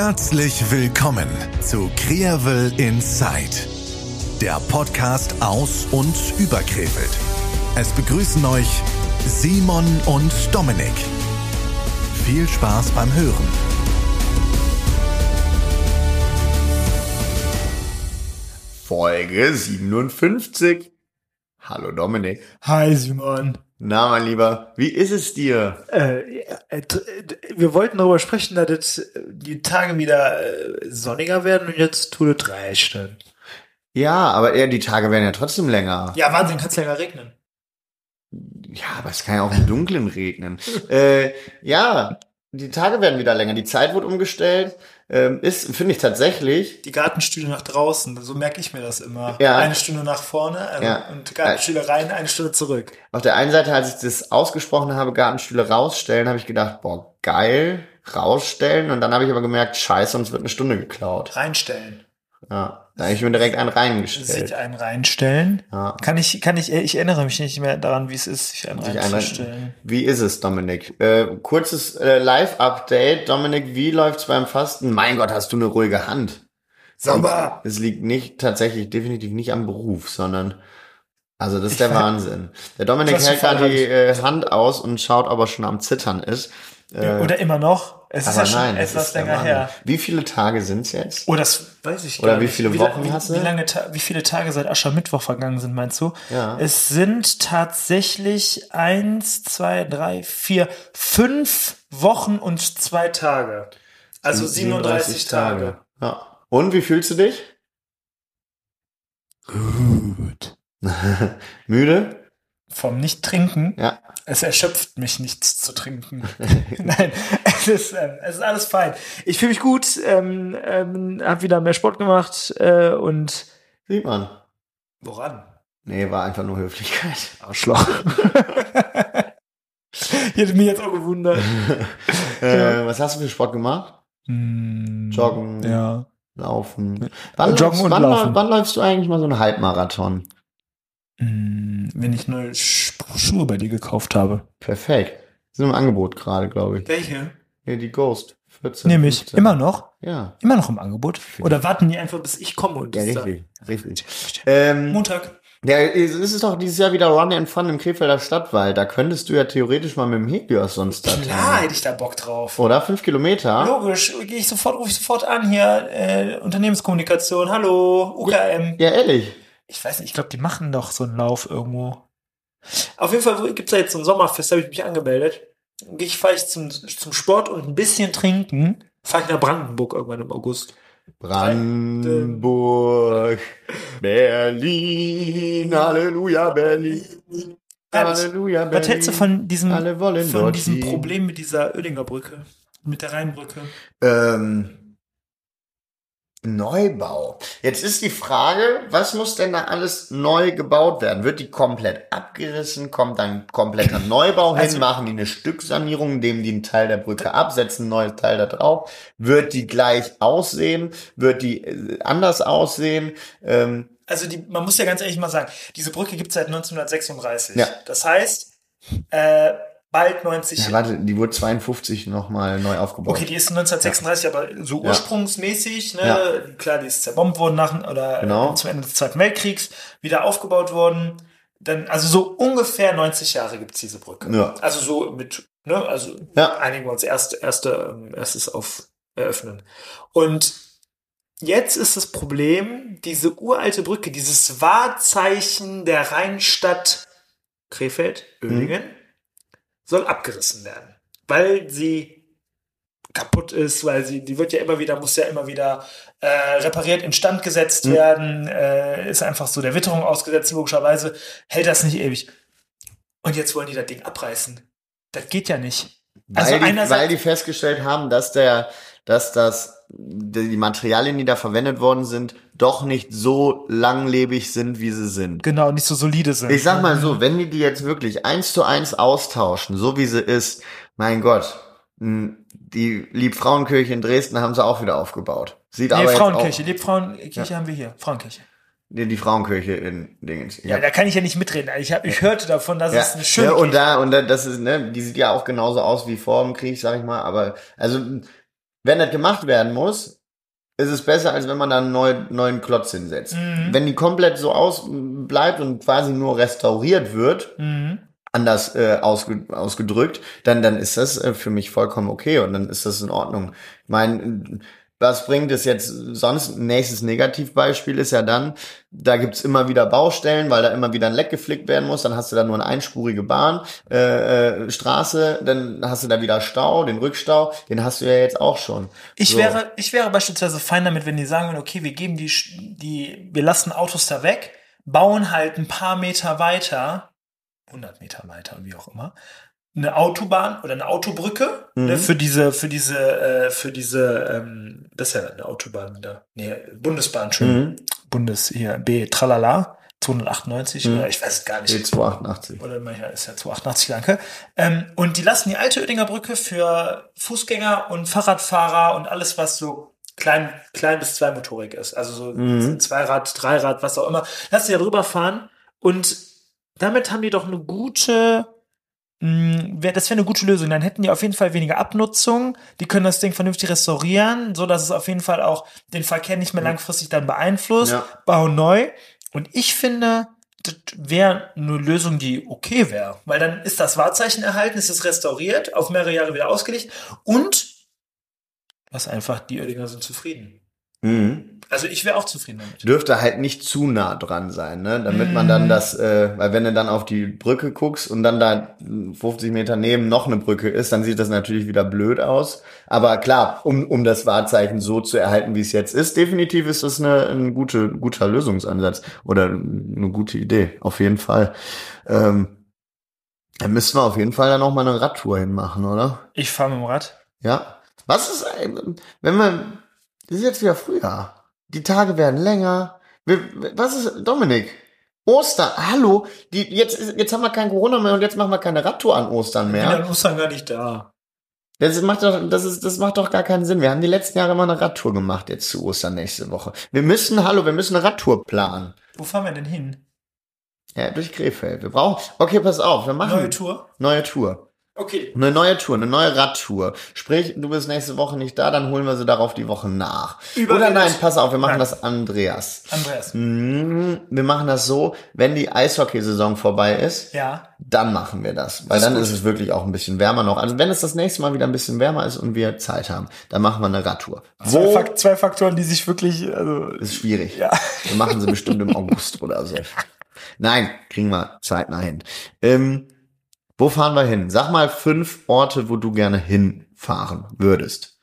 Herzlich willkommen zu Krevel Inside, der Podcast aus und über Krefeld. Es begrüßen euch Simon und Dominik. Viel Spaß beim Hören. Folge 57. Hallo Dominik. Hi Simon. Na, mein Lieber, wie ist es dir? Äh, äh, wir wollten darüber sprechen, dass jetzt die Tage wieder äh, sonniger werden und jetzt tut es reichen. Ja, aber eher die Tage werden ja trotzdem länger. Ja, Wahnsinn, kann es länger regnen. Ja, aber es kann ja auch im Dunkeln regnen. äh, ja, die Tage werden wieder länger. Die Zeit wird umgestellt. Ähm, ist, finde ich tatsächlich. Die Gartenstühle nach draußen, so merke ich mir das immer. Ja. Eine Stunde nach vorne also Ja. und Gartenstühle rein, eine Stunde zurück. Auf der einen Seite, als ich das ausgesprochen habe, Gartenstühle rausstellen, habe ich gedacht, boah, geil, rausstellen. Und dann habe ich aber gemerkt, scheiße, uns wird eine Stunde geklaut. Reinstellen. Ja, da habe ich mir direkt einen Sich reingestellt. einen reinstellen. Ja. Kann ich, kann ich, ich erinnere mich nicht mehr daran, wie es ist, sich einen Sich einen reinzustellen. Wie ist es, Dominik? Äh, kurzes äh, Live-Update. Dominik, wie läuft's beim Fasten? Mein Gott, hast du eine ruhige Hand. Sauber. Es liegt nicht tatsächlich definitiv nicht am Beruf, sondern also das ist der Wahnsinn. Der Dominik hält gerade die äh, Hand aus und schaut, ob er schon am Zittern ist. Äh, Oder immer noch. Es ist aber ja schon nein, etwas länger her. Wie viele Tage sind's jetzt? Oh, das weiß ich Oder gar wie nicht. viele wie, Wochen wie, hast du? Wie, lange wie viele Tage seit Aschermittwoch vergangen sind, meinst du? Ja. Es sind tatsächlich eins, zwei, drei, vier, fünf Wochen und zwei Tage. Also 37, Tage. Ja. Und wie fühlst du dich? Gut. Müde? Vom Nicht-Trinken. Ja. Es erschöpft mich, nichts zu trinken. Nein, es ist, ähm, es ist alles fein. Ich fühle mich gut, ähm, ähm, habe wieder mehr Sport gemacht äh, und Sieht man. woran? Nee, war einfach nur Höflichkeit. Arschloch. Ich hätte mich jetzt auch gewundert. äh, was hast du für Sport gemacht? Hm, Joggen. Ja. Laufen. Wann, Joggen läufst, und wann, Laufen. wann läufst du eigentlich mal so einen Halbmarathon? Hm, Wenn ich neue Sch- Schuhe bei dir gekauft habe. Perfekt. Sind im Angebot gerade, glaube ich. Welche? Ja, die Ghost. 14. Nehme ich. 15. Immer noch? Ja. Immer noch im Angebot? Oder warten die einfach, bis ich komme und Ja, richtig. Richtig. sag? Ähm, Montag. ja, es ist doch dieses Jahr wieder Run and Fun im Krefelder Stadtwald. Da könntest du ja theoretisch mal mit dem Helios sonst da Klar hätte ich da Bock drauf. Oder? Fünf Kilometer? Logisch, gehe ich sofort, rufe ich sofort an hier, äh, Unternehmenskommunikation, hallo, UKM. Ja, ehrlich. Ich weiß nicht, ich glaube, die machen doch so einen Lauf irgendwo. Auf jeden Fall gibt's da jetzt so ein Sommerfest, da habe ich mich angemeldet. Dann gehe ich, fahre ich zum, zum Sport und ein bisschen trinken. Fahre ich nach Brandenburg irgendwann im August. Brandenburg, Berlin, Halleluja, Berlin. Halleluja, Berlin. Was hältst du von diesem, von diesem. Problem mit dieser Oedinger Brücke? Mit der Rheinbrücke? Ähm, Neubau. Jetzt ist die Frage, was muss denn da alles neu gebaut werden? Wird die komplett abgerissen? Kommt dann kompletter Neubau hin? Also- machen die eine Stücksanierung, indem die einen Teil der Brücke absetzen, ein neues Teil da drauf? Wird die gleich aussehen? Wird die äh, anders aussehen? Ähm, Also die, man muss ja ganz ehrlich mal sagen, diese Brücke gibt's seit 1936. Ja. Das heißt, äh, bald 90 ja, warte, die wurde 52 nochmal neu aufgebaut. Okay, die ist 1936, aber so Ja. ursprungsmäßig, ne? Ja. Klar, die ist zerbombt worden nach oder Genau. zum Ende des Zweiten Weltkriegs, wieder aufgebaut worden. Dann, also so ungefähr 90 Jahre gibt's diese Brücke. Ja. Also so mit, ne, also Ja. einigen wir uns erst, erste, ähm, erstes auf Eröffnen. Und jetzt ist das Problem, diese uralte Brücke, dieses Wahrzeichen der Rheinstadt Krefeld, Oehringen, soll abgerissen werden, weil sie kaputt ist, weil sie, die wird ja immer wieder, muss ja immer wieder äh, repariert, instand gesetzt Mhm. werden, äh, ist einfach so der Witterung ausgesetzt, logischerweise, hält das nicht ewig. Und jetzt wollen die das Ding abreißen. Das geht ja nicht. Weil, Also die, weil die festgestellt haben, dass der, dass das, die Materialien, die da verwendet worden sind, doch nicht so langlebig sind, wie sie sind. Genau, nicht so solide sind. Ich sag mal so, wenn die die jetzt wirklich eins zu eins austauschen, so wie sie ist, mein Gott, die Liebfrauenkirche in Dresden haben sie auch wieder aufgebaut. Sieht Nee, aber Frauenkirche, Liebfrauenkirche haben wir hier. Frauenkirche. nee, die Frauenkirche in Dingens. Ja, da kann ich ja nicht mitreden. Ich, hab, ich hörte davon, dass Ja, es eine schöne ja, und Kirche da, und da, das ist, ne, die sieht ja auch genauso aus wie vor dem Krieg, sag ich mal, aber, also, wenn das gemacht werden muss, ist es besser, als wenn man da einen neuen, neuen Klotz hinsetzt. Mhm. Wenn die komplett so aus bleibt und quasi nur restauriert wird, Mhm. anders äh, ausge, ausgedrückt, dann, dann ist das äh, für mich vollkommen okay und dann ist das in Ordnung. Ich meine, was bringt es jetzt sonst? Nächstes Negativbeispiel ist ja dann, da gibt's immer wieder Baustellen, weil da immer wieder ein Leck geflickt werden muss, dann hast du da nur eine einspurige Bahn, äh, äh, Straße, dann hast du da wieder Stau, den Rückstau, den hast du ja jetzt auch schon. Ich So. wäre, ich wäre beispielsweise fein damit, wenn die sagen würden, okay, wir geben die, die, wir lassen Autos da weg, bauen halt ein paar Meter weiter, 100 Meter weiter, wie auch immer, eine Autobahn oder eine Autobrücke Mhm. ne, für diese, für diese, äh, für diese, ähm, das ist ja eine Autobahn da, nee, Bundesbahn schon, Mhm. Bundes hier B, tralala, 298 Mhm. oder ich weiß es gar nicht. E288. Oder manchmal ist ja 288 danke. Ähm, und die lassen die alte Oedinger Brücke für Fußgänger und Fahrradfahrer und alles, was so klein, klein bis zweimotorig ist. Also so Mhm. Zweirad, Dreirad, was auch immer. Lass die da drüber fahren. Und damit haben die doch eine gute, mh, wär, das wäre eine gute Lösung. Dann hätten die auf jeden Fall weniger Abnutzung. Die können das Ding vernünftig restaurieren, so dass es auf jeden Fall auch den Verkehr nicht mehr langfristig dann beeinflusst. Ja. Bau neu. Und ich finde, das wäre eine Lösung, die okay wäre. Weil dann ist das Wahrzeichen erhalten, ist es restauriert, auf mehrere Jahre wieder ausgelegt und was einfach, die Oedinger sind zufrieden. Mhm. Also ich wäre auch zufrieden damit. dürfte halt nicht zu nah dran sein, ne? Damit man dann das, äh, weil wenn du dann auf die Brücke guckst und dann da 50 Meter neben noch eine Brücke ist, dann sieht das natürlich wieder blöd aus. Aber klar, um, um das Wahrzeichen so zu erhalten, wie es jetzt ist, definitiv ist das eine, ein gute, guter Lösungsansatz oder eine gute Idee, auf jeden Fall. Ähm, da müssten wir auf jeden Fall dann noch mal eine Radtour hinmachen, oder? Ich fahre mit dem Rad. Ja. Was ist, wenn man, das ist jetzt wieder Frühjahr. Die Tage werden länger. Was ist, Dominik? Ostern, hallo, die, jetzt, jetzt haben wir kein Corona mehr und jetzt machen wir keine Radtour an Ostern Ich bin mehr. an Ostern gar nicht da. Das macht doch, das ist, das macht doch gar keinen Sinn. Wir haben die letzten Jahre immer eine Radtour gemacht, jetzt zu Ostern nächste Woche. Wir müssen, hallo, wir müssen eine Radtour planen. Wo fahren wir denn hin? Ja, durch Krefeld. Wir brauchen, okay, pass auf, wir machen Neue Tour? Neue Tour. Okay. Eine neue Tour, eine neue Radtour. Sprich, du bist nächste Woche nicht da, dann holen wir sie darauf die Woche nach. Überredet. Oder nein, pass auf, wir machen Nein. das Andreas. Andreas. Mhm, Wir machen das so, wenn die Eishockeysaison vorbei ist, Ja. dann machen wir das. Weil Das ist dann gut. ist es wirklich auch ein bisschen wärmer noch. Also wenn es das nächste Mal wieder ein bisschen wärmer ist und wir Zeit haben, dann machen wir eine Radtour. Zwei, Wo Fak zwei Faktoren, die sich wirklich, also, ist schwierig. ja. Wir machen sie bestimmt im August oder so. Nein, kriegen wir zeitnah hin. Ähm, wo fahren wir hin? Sag mal fünf Orte, wo du gerne hinfahren würdest.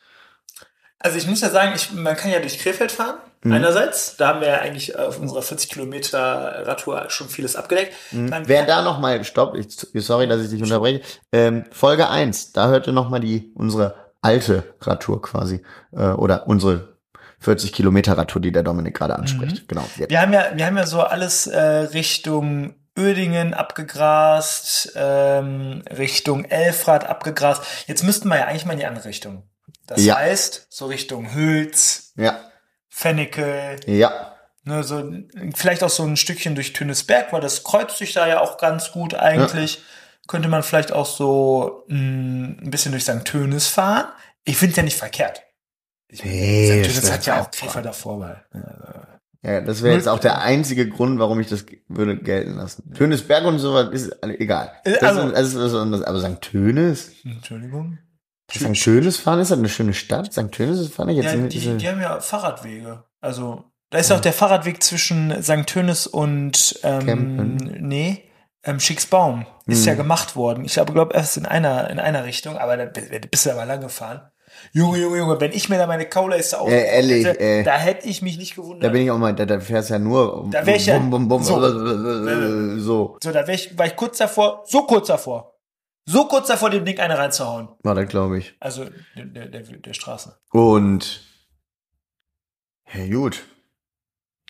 Also ich muss ja sagen, ich, man kann ja durch Krefeld fahren. Mhm. Einerseits, da haben wir ja eigentlich auf unserer 40 Kilometer Radtour schon vieles abgedeckt. Mhm. Wer da noch mal, stopp, ich, sorry, dass ich dich unterbreche. Ähm, Folge eins, da hörte noch mal die unsere alte Radtour quasi äh, oder unsere 40 Kilometer Radtour, die der Dominik gerade anspricht. Genau. Jetzt. Wir haben ja, wir haben ja so alles äh, Richtung Ödingen abgegrast, ähm, Richtung Elfrad abgegrast. Jetzt müssten wir ja eigentlich mal in die andere Richtung. Das Ja. heißt, so Richtung Hülz, Ja, Fennecke, ja, ne, so vielleicht auch so ein Stückchen durch Tünnesberg, weil das kreuzt sich da ja auch ganz gut eigentlich. Könnte man vielleicht auch so mh, ein bisschen durch St. Tönis fahren. Ich finde ja nicht verkehrt. Ich, Nee, St. Tönis hat ja auch Krefeld davor. Weil, ja, das wäre jetzt auch der einzige Grund, warum ich das würde gelten lassen. Tönisberg und sowas ist egal. Äh, Das also- ist, das ist aber St. Tönis? Entschuldigung. St. Tönis fahren ist das eine schöne Stadt? St. Tönis ist fand ich jetzt Ja, die, die haben ja Fahrradwege. Also, da ist auch der Fahrradweg zwischen St. Tönis und ähm, nee, ähm, Schicksbaum. Ist Mhm. ja gemacht worden. Ich glaube, glaub, erst in einer, in einer Richtung, aber da bist du aber lang gefahren. Junge, Junge, Junge, wenn ich mir da meine Kaulaste auf, Äh, ehrlich, hätte, ey. da hätte ich mich nicht Da gewundert. bin ich auch mal, da, da fährst ja nur um- Da wär ich ja- bum, bum, bum, so. äh, so. so, da wär ich, war ich kurz davor, so kurz davor, so kurz davor, dem Ding eine reinzuhauen. War das, glaube ich. Also, der, der, der, der Straße. Und ja, gut.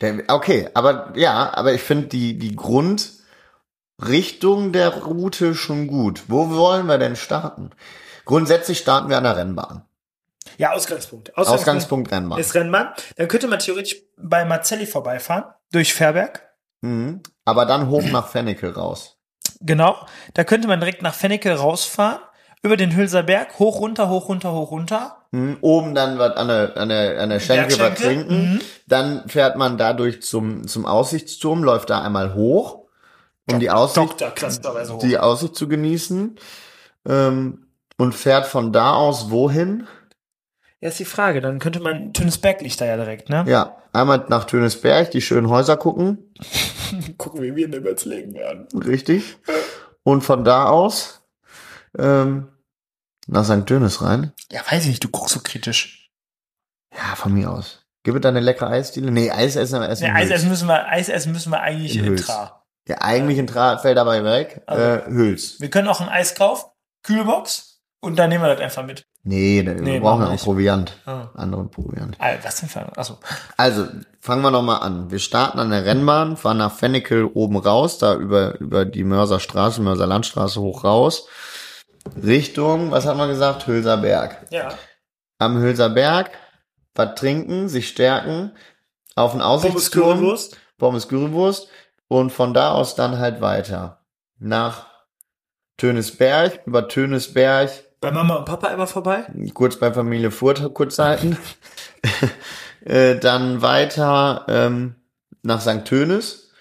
Der, okay, aber ja, aber ich finde die, die Grundrichtung der Route schon gut. Wo wollen wir denn starten? Grundsätzlich starten wir an der Rennbahn. Ja, Ausgangspunkt. Ausgangspunkt Rennbahn. ist Rennbahn. Dann könnte man theoretisch bei Marcelli vorbeifahren, durch Fairberg. Mhm. Aber dann hoch nach Fennecke raus. Genau. Da könnte man direkt nach Fennecke rausfahren, über den Hülser Berg, hoch, runter, hoch, runter, hoch, runter. Hm, Oben dann was an der, an der, an der Schenke was trinken. Mhm. Dann fährt man dadurch zum, zum Aussichtsturm, läuft da einmal hoch, um die Aussicht, Doktor, klassenweise hoch. die Aussicht zu genießen. Ähm, und fährt von da aus wohin? Ja, ist die Frage. Dann könnte man, Tönesberg liegt da ja direkt, ne? Ja, einmal nach Tönesberg, die schönen Häuser gucken. Gucken, wie wir in legen werden. Richtig. Und von da aus ähm, nach St. Dönes rein. Ja, weiß ich nicht, du guckst so kritisch. Ja, von mir aus. Gibt es da eine leckere Eisdiele? Nee, Eis essen wir essen. In Eis essen müssen wir, Eis essen müssen wir eigentlich In in. Tra. Ja, eigentlich in Tra fällt dabei weg. Also. Äh, Hüls. Wir können auch ein Eis kaufen, Kühlbox, und dann nehmen wir das einfach mit. Nee, da- wir Nee, brauchen ja auch. Proviant. Ah. Anderen Proviant. Ah, was denn für Achso. Also, fangen wir nochmal an. Wir starten an der Rennbahn, fahren nach Fennekel oben raus, da über, über die Mörserstraße, Mörserlandstraße hoch raus. Richtung, was hat man gesagt? Hülser Berg. Ja. Am Hülser Berg was trinken, sich stärken, auf den Aussichtsturm, Currywurst. Pommes Currywurst und von da aus dann halt weiter nach Tönesberg, über Tönesberg, Bei Mama und Papa immer vorbei? kurz bei Familie Furt kurz halten, äh, dann weiter ähm, nach St. Tönis.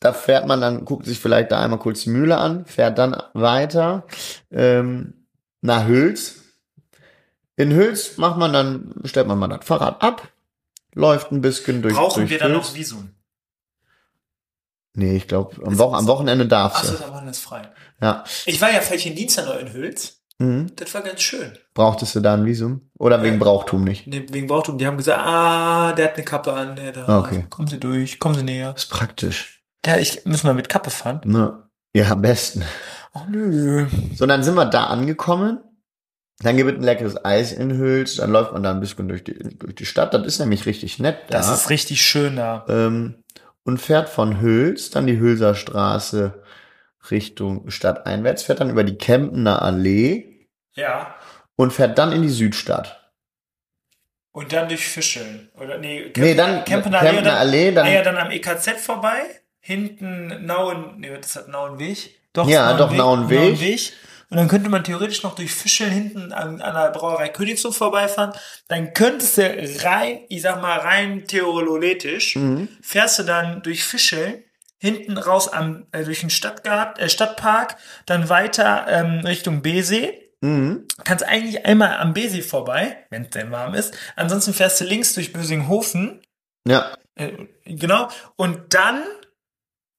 Da fährt man dann, guckt sich vielleicht da einmal kurz die Mühle an, fährt dann weiter ähm, nach Hüls. In Hüls macht man dann, stellt man mal das Fahrrad ab, läuft ein bisschen durch Brauchen durch wir dann Hüls. noch Visum? Nee, ich glaube, am, Wo am Wochenende darfst Achso, du. da war das frei. Ja. Ich war ja in Dienstag noch in Hüls. Mhm. Das war ganz schön. Brauchtest du da ein Visum? Oder wegen Ja. Brauchtum nicht? Nee, Wegen Brauchtum, die haben gesagt, ah, der hat eine Kappe an, der da. Okay. Kommen Sie durch, kommen Sie näher. ist praktisch. Ja, ich, müssen wir mit Kappe fahren? Ne? Ja, am besten. Ach nö. So, dann sind wir da angekommen. Dann gibt es ein leckeres Eis in Hüls. Dann läuft man da ein bisschen durch die, durch die Stadt. Das ist nämlich richtig nett da. Das ist richtig schön da. ähm, und fährt von Hüls, dann die Hülser Straße Richtung Stadt einwärts, fährt dann über die Kempener Allee Ja. und fährt dann in die Südstadt. Und dann durch Fischeln. Oder nee, Nee, dann Kempener Allee, dann, Allee, dann- ah, ja, dann am EKZ vorbei. Hinten Nauen, nee, das hat Nauenweg. Doch, Ja, doch, Nauenweg. Nauenweg. Und dann könnte man theoretisch noch durch Fischeln hinten an, an der Brauerei Königshof vorbeifahren. Dann könntest du rein, ich sag mal rein theoretisch, Mhm. fährst du dann durch Fischeln, hinten raus am, äh, durch den Stadtgart, äh, Stadtpark, dann weiter ähm, Richtung Besee Mhm. kannst eigentlich einmal am Besi vorbei, wenn es denn warm ist. Ansonsten fährst du links durch Bösinghofen. Ja, Äh, genau. Und dann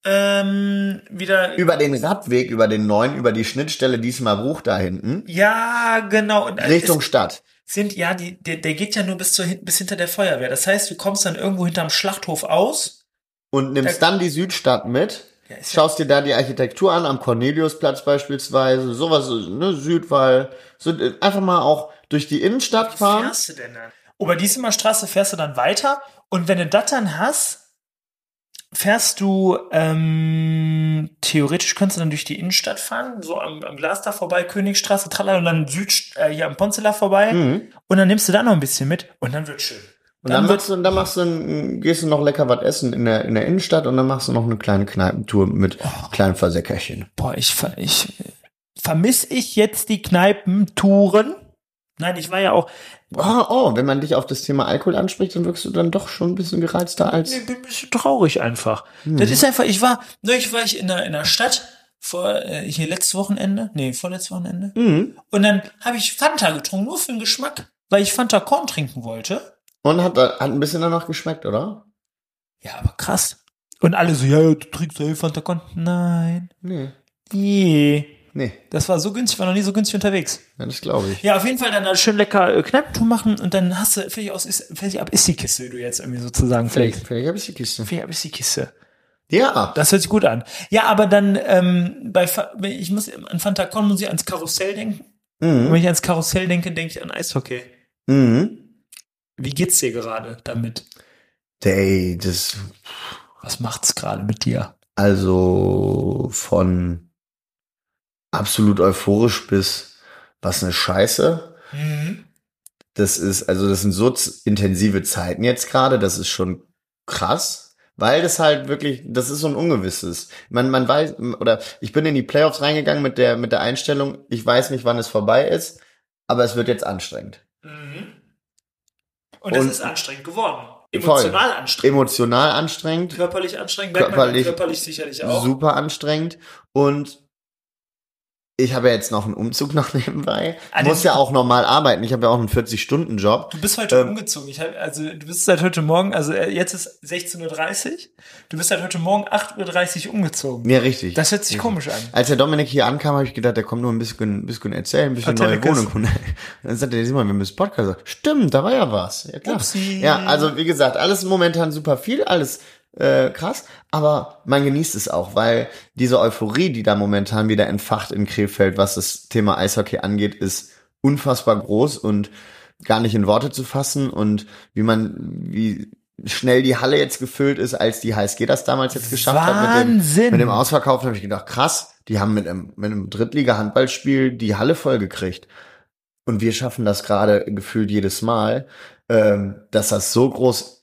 ähm, wieder. über den Radweg, über den neuen, über die Schnittstelle diesmal Bruch da hinten, ja, genau. Und Richtung es Stadt. sind ja die, der, der geht ja nur bis zur bis hinter der Feuerwehr. Das heißt, du kommst dann irgendwo hinterm Schlachthof aus. Und nimmst dann die Südstadt mit. Ja, Schaust dir da die Architektur an, am Corneliusplatz beispielsweise, sowas, ne, Südwall, so, äh, einfach mal auch durch die Innenstadt fahren. fährst du denn dann? Über die Straße fährst du dann weiter und wenn du das dann hast, fährst du ähm, theoretisch könntest du dann durch die Innenstadt fahren, so am, am Glas da vorbei, Königstraße, tralala, und dann Süd, äh, hier am Ponzeler vorbei Mhm. und dann nimmst du da noch ein bisschen mit und dann wird schön. Und dann, wird machst du, dann machst du, ein- gehst du noch lecker was essen in der, in der Innenstadt und dann machst du noch eine kleine Kneipentour mit kleinen Versäckerchen. boah, ich ich vermisse ich jetzt die Kneipentouren? Nein, ich war ja auch Oh, oh, wenn man dich auf das Thema Alkohol anspricht, dann wirkst du dann doch schon ein bisschen gereizter als. Ich bin ein bisschen traurig einfach. Das ist einfach, ich war, neulich war ich in der, in der Stadt, vor, äh, hier letztes Wochenende, nee, vorletztes Wochenende. Mhm. Und dann habe ich Fanta getrunken, nur für den Geschmack, weil ich Fanta Korn trinken wollte. Und hat, hat ein bisschen danach geschmeckt, oder? Ja, aber krass. Und alle so, ja, du trinkst ja Fanta Korn. Nein. Nee. Nee. Nee, Das war so günstig, war noch nie so günstig unterwegs. ja, das glaube ich. Ja, auf jeden Fall dann schön lecker äh, Kneipentour machen und dann hast du, fertig aus, ist, fertig ab ist die Kiste, wie du jetzt irgendwie sozusagen Vielleicht, pflegst. vielleicht habe ich die Kiste. Fertig ab ist die Kiste. Ja. Das hört sich gut an. Ja, aber dann ähm, bei ich muss an Fanta Con muss ich ans Karussell denken. Mhm. wenn ich ans Karussell denke, denke ich an Eishockey. Mhm. Wie geht's dir gerade damit? Ey, das, Was macht's gerade mit dir? also von absolut euphorisch bis was eine Scheiße. Mhm. Das ist, also das sind so intensive Zeiten jetzt gerade, das ist schon krass, Weil das halt wirklich, das ist so ein Ungewisses. Man, man weiß, oder ich bin in die Playoffs reingegangen mit der, mit der Einstellung, ich weiß nicht, wann es vorbei ist, aber es wird jetzt anstrengend. Mhm. Und es ist anstrengend geworden. Voll. Emotional anstrengend. Emotional anstrengend, körperlich anstrengend, Körperlich- körperlich sicherlich auch. super anstrengend und ich habe ja jetzt noch einen Umzug noch nebenbei. Ah, Muss ja auch normal arbeiten. Ich habe ja auch einen 40-Stunden-Job. Du bist heute Ähm, umgezogen. Ich hab, also du bist seit heute Morgen, also äh, jetzt ist 16.30 Uhr. Du bist seit heute Morgen 8.30 Uhr umgezogen. Ja, richtig. Das hört sich komisch an. Als der Dominik hier ankam, habe ich gedacht, der kommt nur ein bisschen, ein bisschen erzählen, ein bisschen Erzähl neue Wohnung. Und dann sagte der Simon, wir müssen Podcast. Stimmt, da war ja was. Ja, klar. Upsi. Ja, also wie gesagt, alles momentan super viel, alles äh, krass, aber man genießt es auch, weil diese Euphorie, die da momentan wieder entfacht in Krefeld, was das Thema Eishockey angeht, ist unfassbar groß und gar nicht in Worte zu fassen und wie man, wie schnell die Halle jetzt gefüllt ist, als die HSG das damals jetzt geschafft hat mit Wahnsinn. dem, mit dem Ausverkauf, habe ich gedacht, krass, die haben mit einem, mit einem Drittliga-Handballspiel die Halle voll gekriegt. Und wir schaffen das gerade gefühlt jedes Mal. Ähm, dass das so groß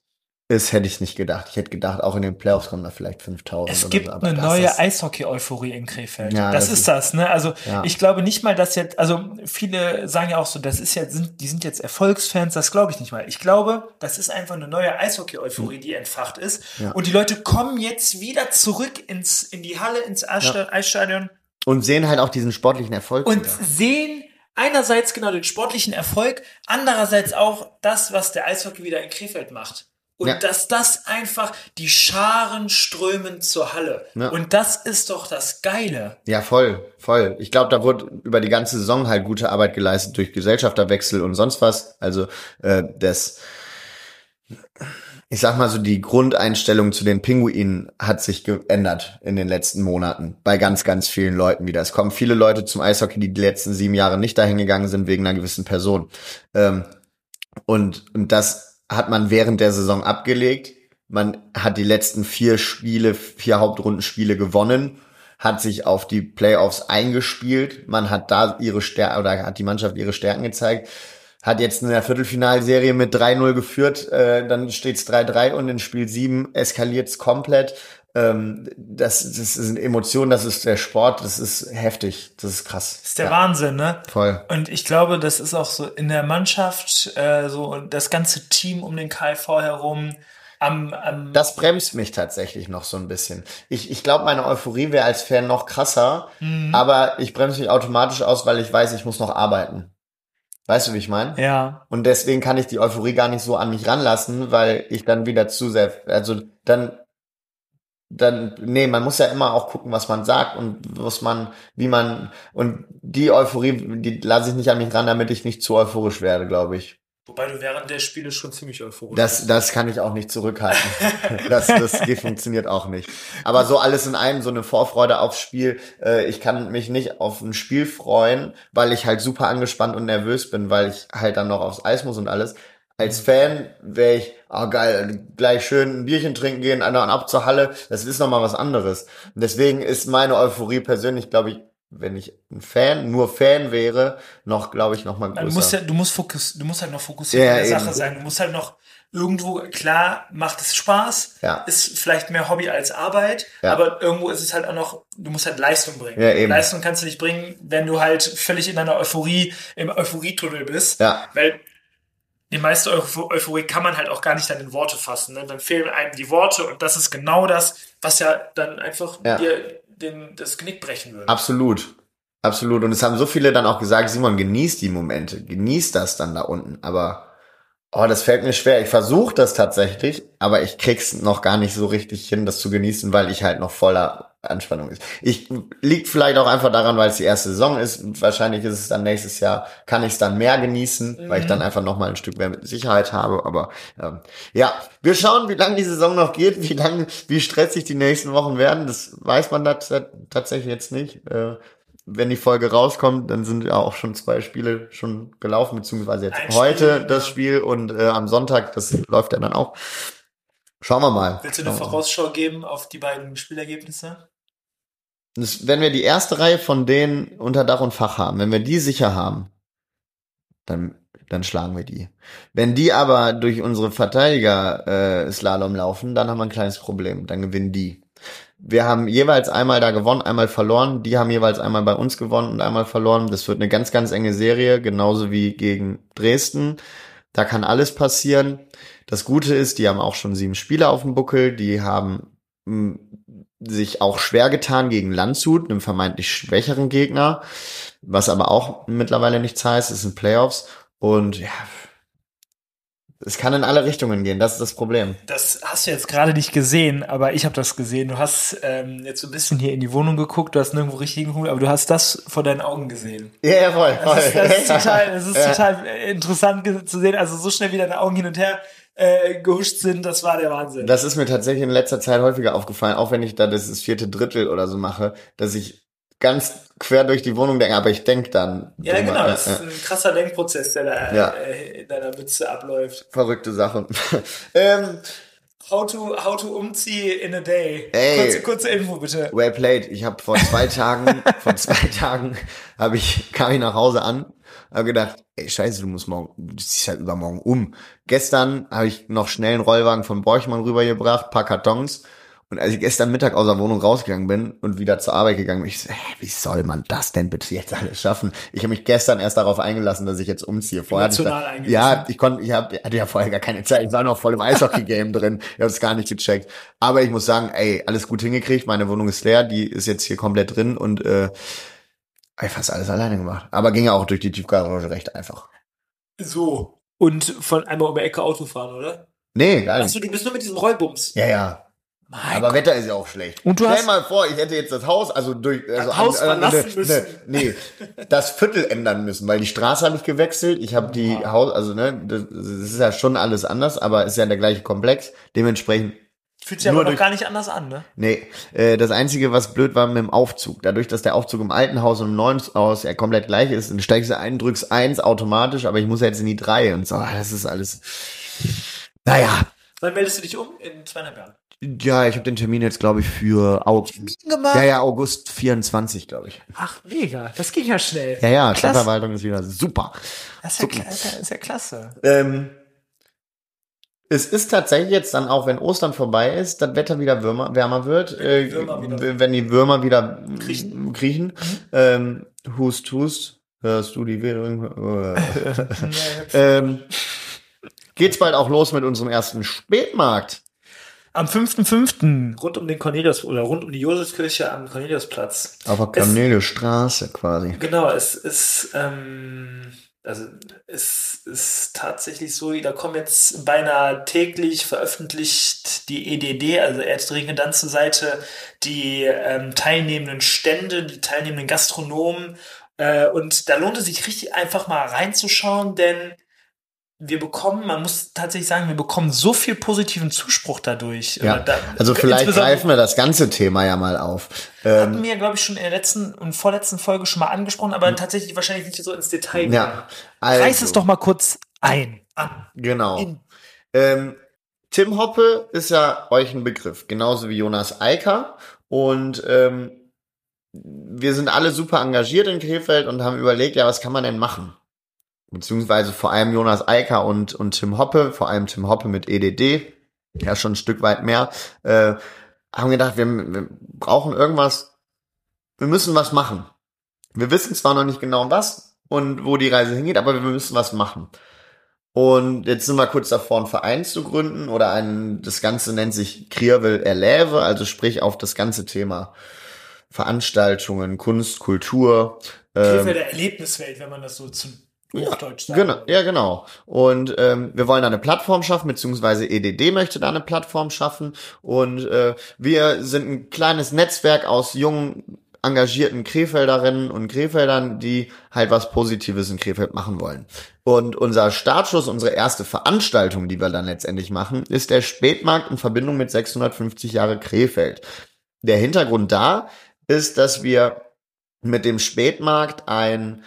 ist, hätte ich nicht gedacht. Ich hätte gedacht, auch in den Playoffs kommen da vielleicht 5000 Es gibt so. aber eine das neue Eishockey-Euphorie in Krefeld. Ja, das, das ist ist- das, ne? Also Ja. ich glaube nicht mal, dass jetzt, also viele sagen ja auch so, das ist ja, sind, die sind jetzt Erfolgsfans, das glaube ich nicht mal. Ich glaube, das ist einfach eine neue Eishockey-Euphorie, die entfacht ist. Ja. Und die Leute kommen jetzt wieder zurück ins, in die Halle, ins Eissta- Eisstadion Und sehen halt auch diesen sportlichen Erfolg. und wieder. sehen einerseits genau den sportlichen Erfolg, andererseits auch das, was der Eishockey wieder in Krefeld macht. Und Ja. dass das einfach die Scharen strömen zur Halle. Ja. Und das ist doch das Geile. Ja, voll, voll. Ich glaube, da wurde über die ganze Saison halt gute Arbeit geleistet durch Gesellschafterwechsel und sonst was. Also äh, das, ich sag mal so, die Grundeinstellung zu den Pinguinen hat sich geändert in den letzten Monaten bei ganz, ganz vielen Leuten wieder. Es kommen viele Leute zum Eishockey, die die letzten sieben Jahre nicht dahin gegangen sind wegen einer gewissen Person. Ähm, und, und das hat man während der Saison abgelegt. Man hat die letzten vier Spiele, vier Hauptrundenspiele gewonnen, hat sich auf die Playoffs eingespielt. Man hat da ihre Stärken oder hat die Mannschaft ihre Stärken gezeigt. Hat jetzt in der Viertelfinalserie mit 3-0 geführt, äh, dann steht's 3-3 und in Spiel 7 eskaliert's komplett. Ähm, das, das sind Emotionen, das ist der Sport, das ist heftig, das ist krass. Das ist der Wahnsinn, ne? Voll. Und ich glaube, das ist auch so in der Mannschaft, äh, so das ganze Team um den KV herum, am, am Das bremst mich tatsächlich noch so ein bisschen. Ich, ich glaube, meine Euphorie wäre als Fan noch krasser, aber ich bremse mich automatisch aus, weil ich weiß, ich muss noch arbeiten. Weißt du, wie ich meine? ja. Und deswegen kann ich die Euphorie gar nicht so an mich ranlassen, weil ich dann wieder zu sehr, also dann, dann, nee, man muss ja immer auch gucken, was man sagt und was man, wie man, und die Euphorie, die lasse ich nicht an mich ran, damit ich nicht zu euphorisch werde, glaube ich. Wobei du während der Spiele schon ziemlich euphorisch Das, das kann ich auch nicht zurückhalten. Das, das funktioniert auch nicht. Aber so alles in einem, so eine Vorfreude aufs Spiel. Äh, ich kann mich nicht auf ein Spiel freuen, weil ich halt super angespannt und nervös bin, weil ich halt dann noch aufs Eis muss und alles. Als Fan wäre ich, ah geil, gleich schön ein Bierchen trinken gehen, an und ab zur Halle. Das ist nochmal was anderes. Und deswegen ist meine Euphorie persönlich, glaube ich, wenn ich ein Fan, nur Fan wäre, noch, glaube ich, noch mal Du größer. musst, ja, du, musst fokus, du musst halt noch fokussiert Ja, an der eben. Sache sein. Du musst halt noch irgendwo, klar, macht es Spaß, Ja. ist vielleicht mehr Hobby als Arbeit, Ja. aber irgendwo ist es halt auch noch, du musst halt Leistung bringen. Ja, eben. Leistung kannst du nicht bringen, wenn du halt völlig in deiner Euphorie, im Euphorietunnel bist. Ja. Weil die meiste Euph- Euphorie kann man halt auch gar nicht dann in Worte fassen. Ne? Dann fehlen einem die Worte und das ist genau das, was ja dann einfach Ja. dir den, das Knick brechen würde. Absolut. Absolut. Und es haben so viele dann auch gesagt, Simon, genieß die Momente, genieß das dann da unten. Aber oh, das fällt mir schwer. Ich versuche das tatsächlich, aber ich krieg's noch gar nicht so richtig hin, das zu genießen, weil ich halt noch voller Anspannung ist. Ich liegt vielleicht auch einfach daran, weil es die erste Saison ist. Wahrscheinlich ist es dann nächstes Jahr, kann ich es dann mehr genießen, weil ich dann einfach noch mal ein Stück mehr mit Sicherheit habe. Aber ähm, ja, wir schauen, wie lange die Saison noch geht, wie lange, wie stressig die nächsten Wochen werden. Das weiß man tats tatsächlich jetzt nicht. Äh, wenn die Folge rauskommt, dann sind ja auch schon zwei Spiele schon gelaufen, beziehungsweise jetzt Ein heute Spiel, das. Spiel und äh, am Sonntag, das läuft ja dann auch. Schauen wir mal. Willst du eine. Vorausschau geben auf die beiden Spielergebnisse? Wenn wir die erste Reihe von denen unter Dach und Fach haben, wenn wir die sicher haben, dann, dann schlagen wir die. Wenn die aber durch unsere Verteidiger äh, Slalom laufen, dann haben wir ein kleines Problem. Dann gewinnen die. Wir haben jeweils einmal da gewonnen, einmal verloren. Die haben jeweils einmal bei uns gewonnen und einmal verloren. Das wird eine ganz, ganz enge Serie, genauso wie gegen Dresden. Da kann alles passieren. Das Gute ist, die haben auch schon sieben Spiele auf dem Buckel. Die haben sich auch schwer getan gegen Landshut, einem vermeintlich schwächeren Gegner, was aber auch mittlerweile nichts heißt, es sind Playoffs und ja, es kann in alle Richtungen gehen, das ist das Problem. Das hast du jetzt gerade nicht gesehen, aber ich habe das gesehen. Du hast ähm, jetzt so ein bisschen hier in die Wohnung geguckt, du hast nirgendwo richtig geguckt, aber du hast das vor deinen Augen gesehen. Ja, ja voll, voll. Das ist, das ist total, das ist total interessant zu sehen. Also so schnell wie deine Augen hin und her äh, gehuscht sind, das war der Wahnsinn. Das ist mir tatsächlich in letzter Zeit häufiger aufgefallen, auch wenn ich da das, vierte Drittel oder so mache, dass ich ganz quer durch die Wohnung denke, aber ich denke dann. Ja, genau, äh, das ist äh, ein krasser Denkprozess, der da Ja. äh, in deiner Mütze abläuft. verrückte Sache. ähm, How to, how to umzieh in a day. Ey. Kurze, kurze Info bitte. well played. Ich habe vor zwei Tagen, vor zwei Tagen habe ich kam ich nach Hause an, habe gedacht, ey Scheiße, du musst morgen, du ziehst halt übermorgen um. Gestern habe ich noch schnell einen Rollwagen von Borchmann rübergebracht, paar Kartons. Und als ich gestern Mittag aus der Wohnung rausgegangen bin und wieder zur Arbeit gegangen bin, ich so, hä, wie soll man das denn bitte jetzt alles schaffen? Ich habe mich gestern erst darauf eingelassen, dass ich jetzt umziehe. Vorher hatte ich da, ja, ich konnte, ich hab, hatte ja vorher gar keine Zeit. Ich war noch voll im Eishockey-Game drin. Ich habe es gar nicht gecheckt. Aber ich muss sagen, ey, alles gut hingekriegt. Meine Wohnung ist leer. Die ist jetzt hier komplett drin und äh, ey, fast alles alleine gemacht. Aber ging ja auch durch die Tiefgarage recht einfach. So. Und von einmal um die Ecke Auto fahren, oder? Nee, gar nicht. Achso, du bist nur mit diesem Rollbums. Ja, ja. Mein Aber Wetter ist ja auch schlecht. Und du Stell hast- mal vor, ich hätte jetzt das Haus, also durch, also Das Haus verlassen ne, müssen. Ne, nee, das Viertel ändern müssen, weil die Straße habe ich gewechselt. Ich habe die Haus, also ne, das, das ist ja schon alles anders, aber ist ja der gleiche Komplex. Dementsprechend Fühlt sich Nur aber noch durch- gar nicht anders an, ne? Nee, äh, das Einzige, was blöd war mit dem Aufzug, dadurch, dass der Aufzug im alten Haus und im neuen Haus ja komplett gleich ist, dann steigst du ein, drückst eins automatisch, aber ich muss ja jetzt in die drei und so, ah, das ist alles, naja. Wann meldest du dich um? In zweieinhalb Jahren. Ja, ich habe den Termin jetzt, glaube ich, für August. Gemacht? Ja, ja, August 24, glaube ich. Ach, mega. Das ging ja schnell. Ja, ja, Klasse. Stadtverwaltung ist wieder super. Das ist ja, kla- ist ja, ist ja klasse. Ähm, es ist tatsächlich jetzt dann auch, wenn Ostern vorbei ist, das Wetter wieder wärmer, wärmer wird, Wenn äh, die Würmer wieder- wenn die Würmer wieder Kriechen. kriechen. Ähm, hust, hust, hörst du die Währung? ähm, geht's bald auch los mit unserem ersten Spätmarkt. Am 5.5. rund um den Cornelius oder rund um die Josefskirche am Corneliusplatz. Auf der Corneliusstraße quasi. Genau, es ist, ähm, also es ist tatsächlich so, da kommen jetzt beinahe täglich veröffentlicht die EDD, also Ärzte dann zur Seite, die ähm, teilnehmenden Stände, die teilnehmenden Gastronomen. Äh, und da lohnt es sich richtig einfach mal reinzuschauen, denn wir bekommen, man muss tatsächlich sagen, wir bekommen so viel positiven Zuspruch dadurch. Ja, Äh, da- also vielleicht greifen wir das ganze Thema ja mal auf. hatten Ähm, wir, glaube ich, schon in der letzten und vorletzten Folge schon mal angesprochen, aber tatsächlich wahrscheinlich nicht so ins Detail. Hm. ja, also, Reiß es doch mal kurz ein. An. Genau. In. Ähm, Tim Hoppe ist ja euch ein Begriff, genauso wie Jonas Eicker. Und ähm, wir sind alle super engagiert in Krefeld und haben überlegt, ja, was kann man denn machen? Beziehungsweise vor allem Jonas Eicker und, und Tim Hoppe, vor allem Tim Hoppe mit EDD, ja schon ein Stück weit mehr, äh, haben gedacht, wir, wir brauchen irgendwas, wir müssen was machen. Wir wissen zwar noch nicht genau was und wo die Reise hingeht, aber wir müssen was machen. Und jetzt sind wir kurz davor, einen Verein zu gründen oder ein, das Ganze nennt sich Krierwil Erläve, also sprich auf das ganze Thema Veranstaltungen, Kunst, Kultur. Ähm, Krefelder Erlebniswelt, wenn man das so zum Hochdeutsch sagt. Genau, ja, genau. Und ähm, wir wollen da eine Plattform schaffen, beziehungsweise EDD möchte da eine Plattform schaffen. Und äh, wir sind ein kleines Netzwerk aus jungen, engagierten Krefelderinnen und Krefeldern, die halt was Positives in Krefeld machen wollen. Und unser Startschuss, unsere erste Veranstaltung, die wir dann letztendlich machen, ist der Spätmarkt in Verbindung mit 650 Jahre Krefeld. Der Hintergrund da ist, dass wir mit dem Spätmarkt ein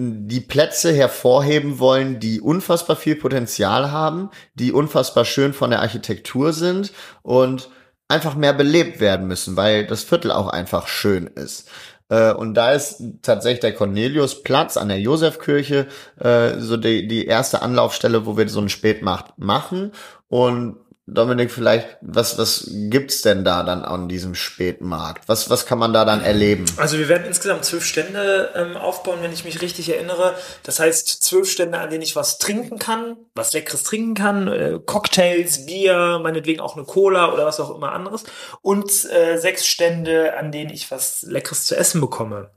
die Plätze hervorheben wollen, die unfassbar viel Potenzial haben, die unfassbar schön von der Architektur sind und einfach mehr belebt werden müssen, weil das Viertel auch einfach schön ist. Äh, und da ist tatsächlich der Corneliusplatz an der Josefkirche äh, so die, die erste Anlaufstelle, wo wir so einen Spätmacht machen. Und Dominik, vielleicht, was, was gibt's denn da dann an diesem Spätmarkt? Was, was kann man da dann erleben? Also wir werden insgesamt zwölf Stände ähm, aufbauen, wenn ich mich richtig erinnere. Das heißt, zwölf Stände, an denen ich was trinken kann, was Leckeres trinken kann, äh, Cocktails, Bier, meinetwegen auch eine Cola oder was auch immer anderes. Und äh, sechs Stände, an denen ich was Leckeres zu essen bekomme.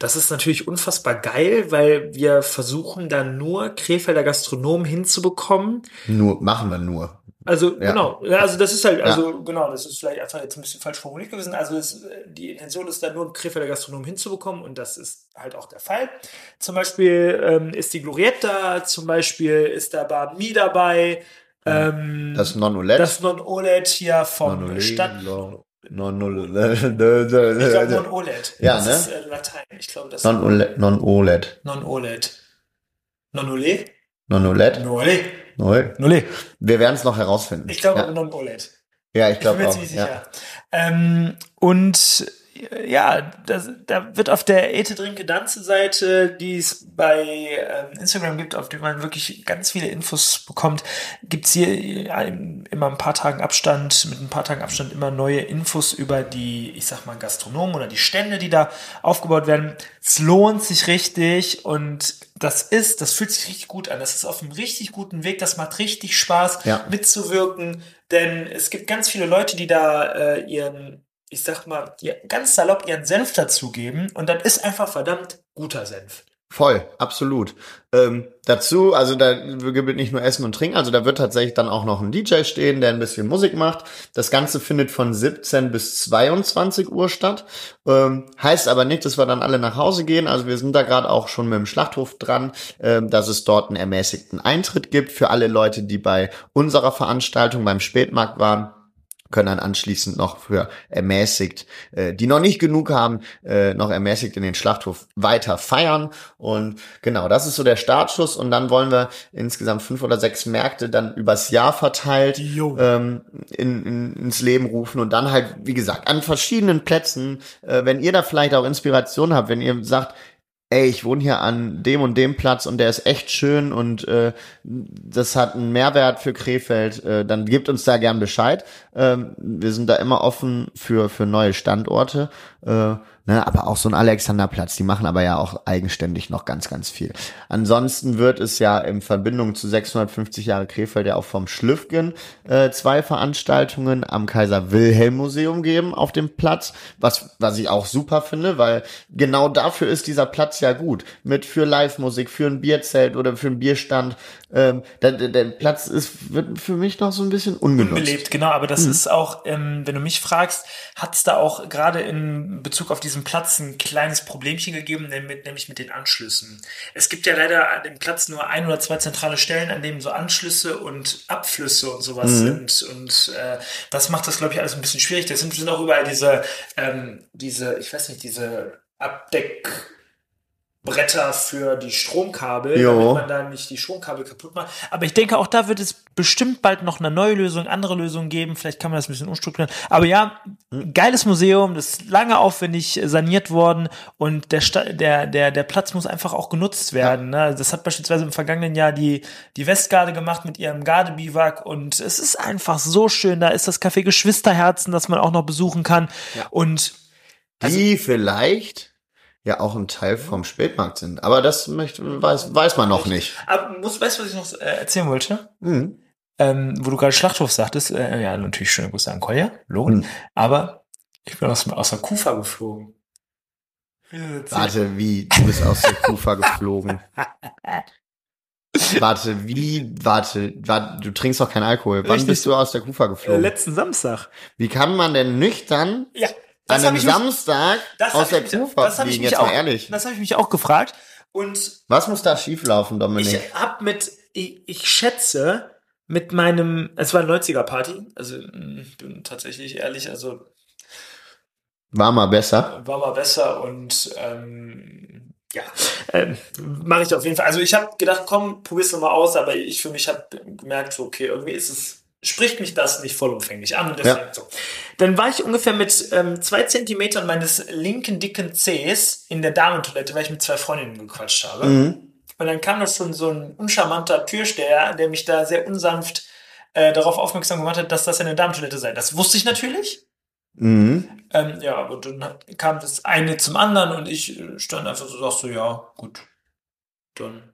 Das ist natürlich unfassbar geil, weil wir versuchen dann nur Krefelder Gastronomen hinzubekommen. Nur, machen wir nur. Also Ja. genau, Ja, also das ist halt, also genau, das ist vielleicht einfach jetzt ein bisschen falsch formuliert gewesen. Also es, die Intention ist da nur Krefelder Gastronom hinzubekommen und das ist halt auch der Fall. Zum Beispiel ähm, ist die Gloriette da, zum Beispiel ist da Bar Mi dabei, ähm, Das Non-Olet. das Non-OLED hier vom Non-Olet, Stadt. lo- Ich glaube Non-OLED. Ja, das ne? ist äh, Latein. Ich glaube, das ist Non-Olet. Non-Olet. Non-OLED. Non-OLED? Non-Olet. Non-OLED. Non-OLED. Wir werden es noch herausfinden. Ich glaube ja. Non-OLED. ja, ich Ich bin glaube mir auch. ziemlich Ja. sicher. Ähm, und ja, das, da wird auf der Ete Trinke Danze Seite, die es bei ähm, Instagram gibt, auf der man wirklich ganz viele Infos bekommt, gibt's hier äh, immer ein paar Tagen Abstand, mit ein paar Tagen Abstand immer neue Infos über die, ich sag mal, Gastronomen oder die Stände, die da aufgebaut werden. Es lohnt sich richtig und das ist, das fühlt sich richtig gut an. Das ist auf einem richtig guten Weg. Das macht richtig Spaß, Ja. mitzuwirken, denn es gibt ganz viele Leute, die da äh, ihren, ich sag mal, ganz salopp ihren Senf dazugeben und das ist einfach verdammt guter Senf. Voll, absolut. Ähm, dazu, also da gibt nicht nur Essen und Trinken, also da wird tatsächlich dann auch noch ein DJ stehen, der ein bisschen Musik macht. Das Ganze findet von 17 bis 22 Uhr statt. Ähm, heißt aber nicht, dass wir dann alle nach Hause gehen. Also wir sind da gerade auch schon mit dem Schlachthof dran, ähm, dass es dort einen ermäßigten Eintritt gibt für alle Leute, die bei unserer Veranstaltung beim Spätmarkt waren können dann anschließend noch für ermäßigt, äh, die noch nicht genug haben, äh, noch ermäßigt in den Schlachthof weiter feiern. Und genau, das ist so der Startschuss. Und dann wollen wir insgesamt fünf oder sechs Märkte dann übers Jahr verteilt ähm, in, in, ins Leben rufen und dann halt, wie gesagt, an verschiedenen Plätzen, äh, wenn ihr da vielleicht auch Inspiration habt, wenn ihr sagt, ey, ich wohne hier an dem und dem Platz und der ist echt schön und äh, das hat einen Mehrwert für Krefeld, äh, dann gebt uns da gern Bescheid. Ähm, wir sind da immer offen für, für neue Standorte. Äh, ne, aber auch so ein Alexanderplatz, die machen aber ja auch eigenständig noch ganz, ganz viel. Ansonsten wird es ja in Verbindung zu 650 Jahre Krefeld ja auch vom Schlüffgen äh, zwei Veranstaltungen am Kaiser Wilhelm Museum geben auf dem Platz, was, was ich auch super finde, weil genau dafür ist dieser Platz ja gut. Mit für Live-Musik, für ein Bierzelt oder für einen Bierstand. Ähm, der, der, Platz ist, wird für mich noch so ein bisschen ungenutzt. Belebt, genau, aber Mhm. das ist auch, ähm, wenn du mich fragst, hat es da auch gerade in Bezug auf diesen Platz ein kleines Problemchen gegeben, nämlich, mit den Anschlüssen. Es gibt ja leider an dem Platz nur ein oder zwei zentrale Stellen, an denen so Anschlüsse und Abflüsse und sowas Mhm. sind. Und äh, das macht das, glaube ich, alles ein bisschen schwierig. Da sind, sind auch überall diese, ähm, diese, ich weiß nicht, diese Abdeck. Bretter für die Stromkabel, Jo. damit man da nicht die Stromkabel kaputt macht. Aber ich denke, auch da wird es bestimmt bald noch eine neue Lösung, andere Lösungen geben. Vielleicht kann man das ein bisschen umstrukturieren. Aber ja, geiles Museum, das ist lange aufwendig saniert worden und der, Sta der, der, der Platz muss einfach auch genutzt werden. Ne? Das hat beispielsweise im vergangenen Jahr die, die Westgarde gemacht mit ihrem Gardebiwak und es ist einfach so schön. Da ist das Café Geschwisterherzen, das man auch noch besuchen kann. Und die vielleicht ja auch ein Teil vom Spätmarkt sind. Aber das möchte, weiß, weiß man noch nicht. aber muss, weißt du, was ich noch äh, erzählen wollte? Mhm. ähm, wo du gerade Schlachthof sagtest, äh, ja, natürlich schöne Grüße an Kolja, Lohn, Hm. aber ich bin aus, aus der Kufa geflogen. Warte, wie? Du bist aus der Kufa geflogen. Warte, wie? Warte, warte, du trinkst doch keinen Alkohol. Wann Richtig. bist du aus der Kufa geflogen? letzten Samstag. Wie kann man denn nüchtern Ja, an einem ich mich, Samstag das aus der ich mich, ich fliegen? mich Jetzt auch, mal ehrlich. das habe ich mich auch gefragt und Was muss da schieflaufen, Dominik? ich hab mit, ich, ich schätze, mit meinem, es war eine 90er Party, also mh, bin tatsächlich ehrlich, also War mal besser. war mal besser und ähm, ja, ähm, mache ich auf jeden Fall. Also ich habe gedacht, komm, probier's noch mal aus, aber ich für mich habe gemerkt, so, okay, irgendwie ist es spricht mich das nicht vollumfänglich an. Und deswegen Ja. so. Dann war ich ungefähr mit ähm, zwei Zentimetern meines linken dicken Zehs in der Damentoilette, weil ich mit zwei Freundinnen gequatscht habe. Mhm. Und dann kam da schon so ein uncharmanter Türsteher, der mich da sehr unsanft äh, darauf aufmerksam gemacht hat, dass das eine Damentoilette sei. Das wusste ich natürlich. Mhm. Ähm, ja, und dann kam das eine zum anderen und ich äh, stand einfach so, sagst so, ja, gut. Dann.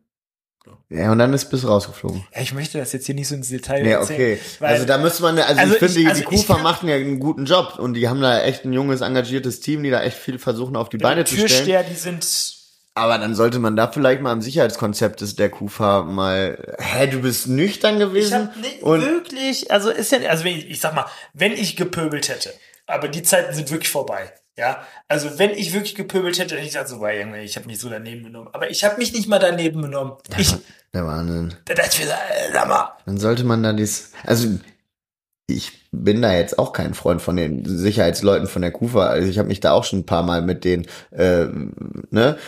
Ja, und dann ist bis rausgeflogen. Ja, ich möchte das jetzt hier nicht so ins Detail Ja, erzählen, okay. also da müsste man, also, Also ich finde, ich- die, also die ich Kufa machen ja einen guten Job und die haben da echt ein junges, engagiertes Team, die da echt viel versuchen auf die Beine die zu stellen. Türsteher, die sind Aber dann sollte man da vielleicht mal am Sicherheitskonzept des der Kufa mal, hä, du bist nüchtern Ich gewesen? hab nicht und wirklich, also ist ja, also wenn ich, ich sag mal, wenn ich gepöbelt hätte, aber die Zeiten sind wirklich vorbei. Ja, also wenn ich wirklich gepöbelt hätte, hätte ich gesagt, so war irgendwie, ich habe mich so daneben genommen. Aber ich habe mich nicht mal daneben genommen. Ich, der Wahnsinn. ich mir, so, äh, sag mal, Dann sollte man da dies, also ich bin da jetzt auch kein Freund von den Sicherheitsleuten von der Kufa. Also ich habe mich da auch schon ein paar Mal mit denen, äh, ne?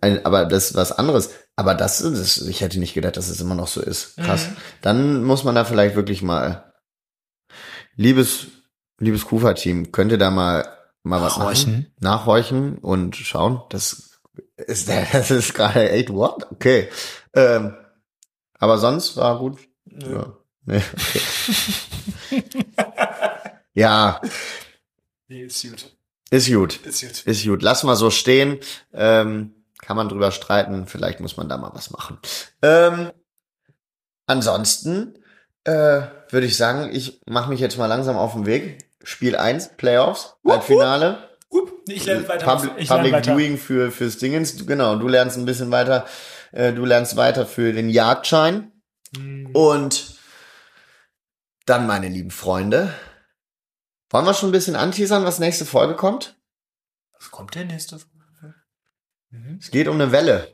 Ein, aber das ist was anderes. Aber das, das, ich hätte nicht gedacht, dass es immer noch so ist. Krass. Dann muss man da vielleicht wirklich mal, liebes, liebes Kufa-Team, könnt ihr da mal, mal was Nachhorchen. machen? Nachhorchen und schauen. Das ist, das ist gerade echt what? Okay. Ähm, aber sonst war gut. Nö. Ja. Nee, okay. ja, nee, ist gut. ist gut. Ist gut. Ist gut. Lass mal so stehen. Ähm, kann man drüber streiten. Vielleicht muss man da mal was machen. Ähm, ansonsten äh, würde ich sagen, ich mache mich jetzt mal langsam auf den Weg. Spiel 1, Playoffs, Halbfinale. Ich lerne weiter. Public, ich lerne Public weiter. Viewing für fürs Dingens. Genau, du lernst ein bisschen weiter. Äh, du lernst weiter für den Jagdschein. Hm. Und dann, meine lieben Freunde, wollen wir schon ein bisschen anteasern, was nächste Folge kommt? Was kommt denn nächste Folge? Mhm. Es geht um eine Welle.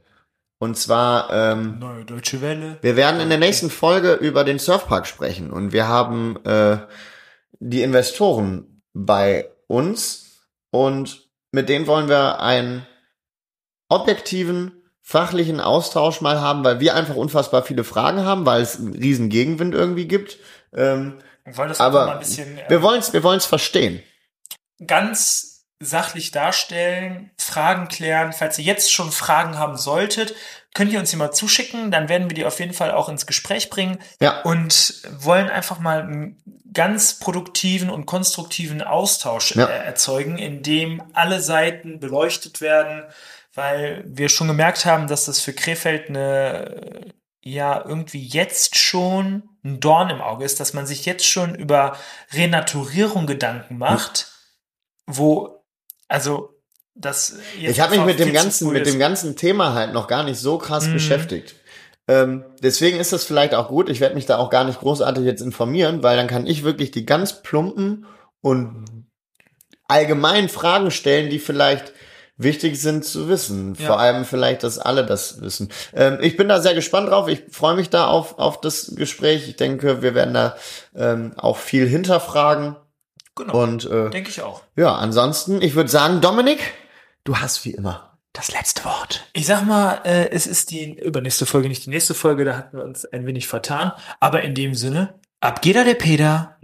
Und zwar, ähm, Neue Deutsche Welle. wir werden in der nächsten Folge über den Surfpark sprechen. Und wir haben äh, die Investoren bei uns. Und mit denen wollen wir einen objektiven, fachlichen Austausch mal haben, weil wir einfach unfassbar viele Fragen haben, weil es einen riesen Gegenwind irgendwie gibt. Ähm, Wir wollen das einfach mal aber ein bisschen äh, wir wollen es wir wollen's verstehen. ganz sachlich darstellen, Fragen klären. Falls ihr jetzt schon Fragen haben solltet, könnt ihr uns die mal zuschicken. Dann werden wir die auf jeden Fall auch ins Gespräch bringen Ja. und wollen einfach mal einen ganz produktiven und konstruktiven Austausch Ja. äh, erzeugen, in dem alle Seiten beleuchtet werden, weil wir schon gemerkt haben, dass das für Krefeld eine äh, ja irgendwie jetzt schon ein Dorn im Auge ist, dass man sich jetzt schon über Renaturierung Gedanken macht, wo also das jetzt Ich habe mich mit dem ganzen mit dem ganzen Thema halt noch gar nicht so krass Mhm. beschäftigt. Ähm, deswegen ist das vielleicht auch gut. Ich werde mich da auch gar nicht großartig jetzt informieren, weil dann kann ich wirklich die ganz plumpen und allgemein Fragen stellen, die vielleicht wichtig sind zu wissen. Ja. Vor allem vielleicht, dass alle das wissen. Ähm, ich bin da sehr gespannt drauf. Ich freue mich da auf, auf das Gespräch. Ich denke, wir werden da ähm, auch viel hinterfragen. Genau, Und äh, denke ich auch. ja, ansonsten, ich würde sagen, Dominik, du hast wie immer das letzte Wort. Ich sag mal, äh, es ist die übernächste Folge, nicht die nächste Folge, da hatten wir uns ein wenig vertan. Aber in dem Sinne, ab geht da der Peter.